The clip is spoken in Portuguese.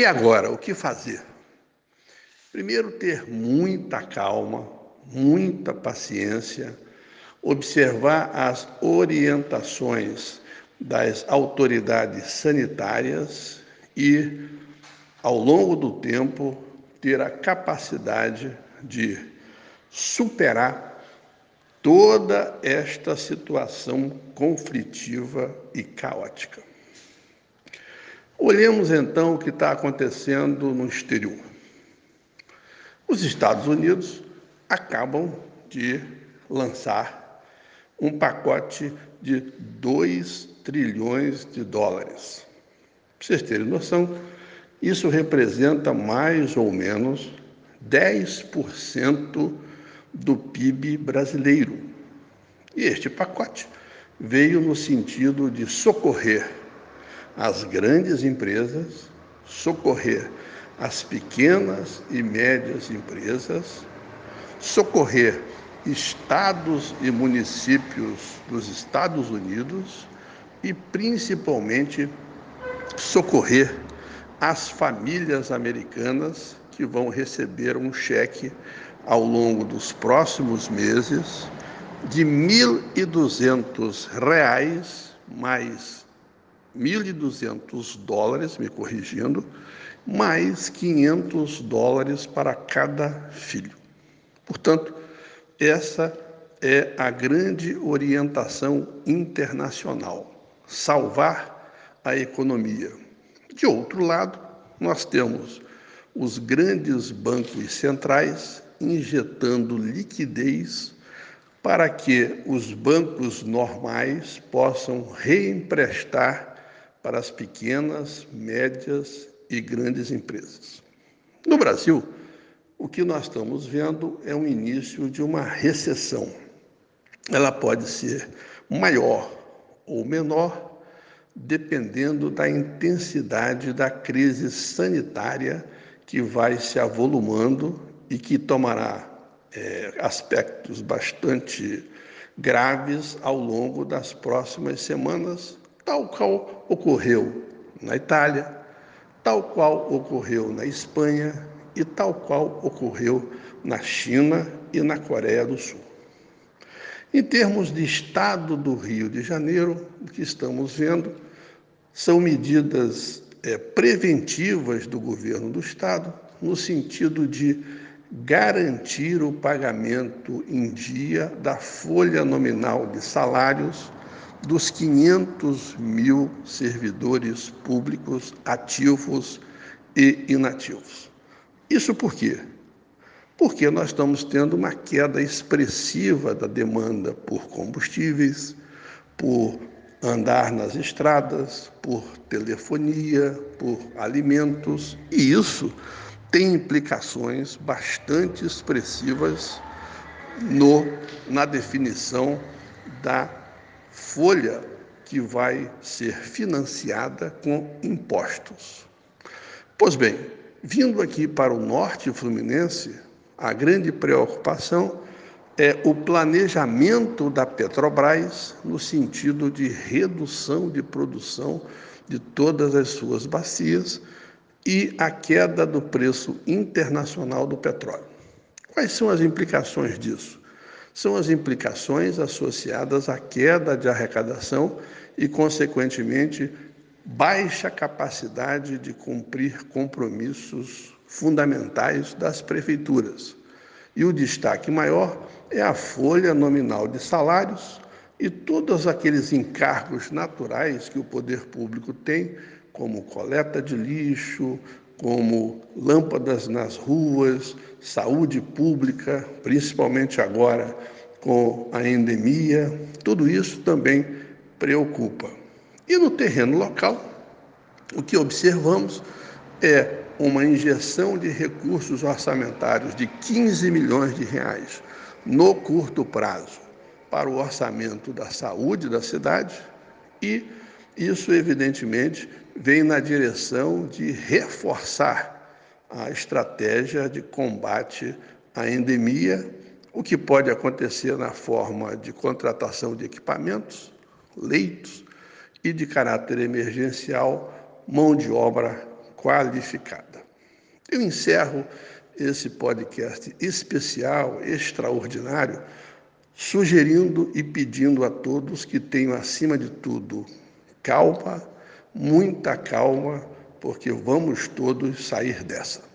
E agora, o que fazer? Primeiro, ter muita calma, muita paciência, observar as orientações das autoridades sanitárias e, ao longo do tempo, ter a capacidade de superar toda esta situação conflitiva e caótica. Olhemos então o que está acontecendo no exterior. Os Estados Unidos acabam de lançar um pacote de 2 trilhões de dólares. Para vocês terem noção, isso representa mais ou menos 10% do PIB brasileiro. E este pacote veio no sentido de socorrer as grandes empresas, socorrer as pequenas e médias empresas, socorrer estados e municípios dos Estados Unidos e principalmente socorrer as famílias americanas que vão receber um cheque ao longo dos próximos meses de 1.200 reais mais 1.200 dólares, me corrigindo, mais 500 dólares para cada filho. Portanto, essa é a grande orientação internacional: salvar a economia. De outro lado, nós temos os grandes bancos centrais injetando liquidez para que os bancos normais possam reemprestar para as pequenas, médias e grandes empresas. No Brasil, o que nós estamos vendo é o início de uma recessão. Ela pode ser maior ou menor, dependendo da intensidade da crise sanitária que vai se avolumando e que tomará é, aspectos bastante graves ao longo das próximas semanas tal qual ocorreu na Itália, tal qual ocorreu na Espanha e tal qual ocorreu na China e na Coreia do Sul. Em termos de estado do Rio de Janeiro, o que estamos vendo são medidas é, preventivas do governo do estado, no sentido de garantir o pagamento em dia da folha nominal de salários dos 500 mil servidores públicos ativos e inativos. Isso por quê? Porque nós estamos tendo uma queda expressiva da demanda por combustíveis, por andar nas estradas, por telefonia, por alimentos, e isso tem implicações bastante expressivas no, na definição da folha que vai ser financiada com impostos. Pois bem, vindo aqui para o norte fluminense, a grande preocupação é o planejamento da Petrobras no sentido de redução de produção de todas as suas bacias e a queda do preço internacional do petróleo. Quais são as implicações disso? São as implicações associadas à queda de arrecadação e, consequentemente, baixa capacidade de cumprir compromissos fundamentais das prefeituras. E o destaque maior é a folha nominal de salários e todos aqueles encargos naturais que o poder público tem, como coleta de lixo, como lâmpadas nas ruas, saúde pública, principalmente agora com a endemia, tudo isso também preocupa. E no terreno local, o que observamos é uma injeção de recursos orçamentários de 15 milhões de reais no curto prazo para o orçamento da saúde da cidade e isso evidentemente vem na direção de reforçar a estratégia de combate à endemia, o que pode acontecer na forma de contratação de equipamentos, leitos e de caráter emergencial, mão de obra qualificada. Eu encerro esse podcast especial, extraordinário, sugerindo e pedindo a todos que tenham, acima de tudo, calma, muita calma, porque vamos todos sair dessa.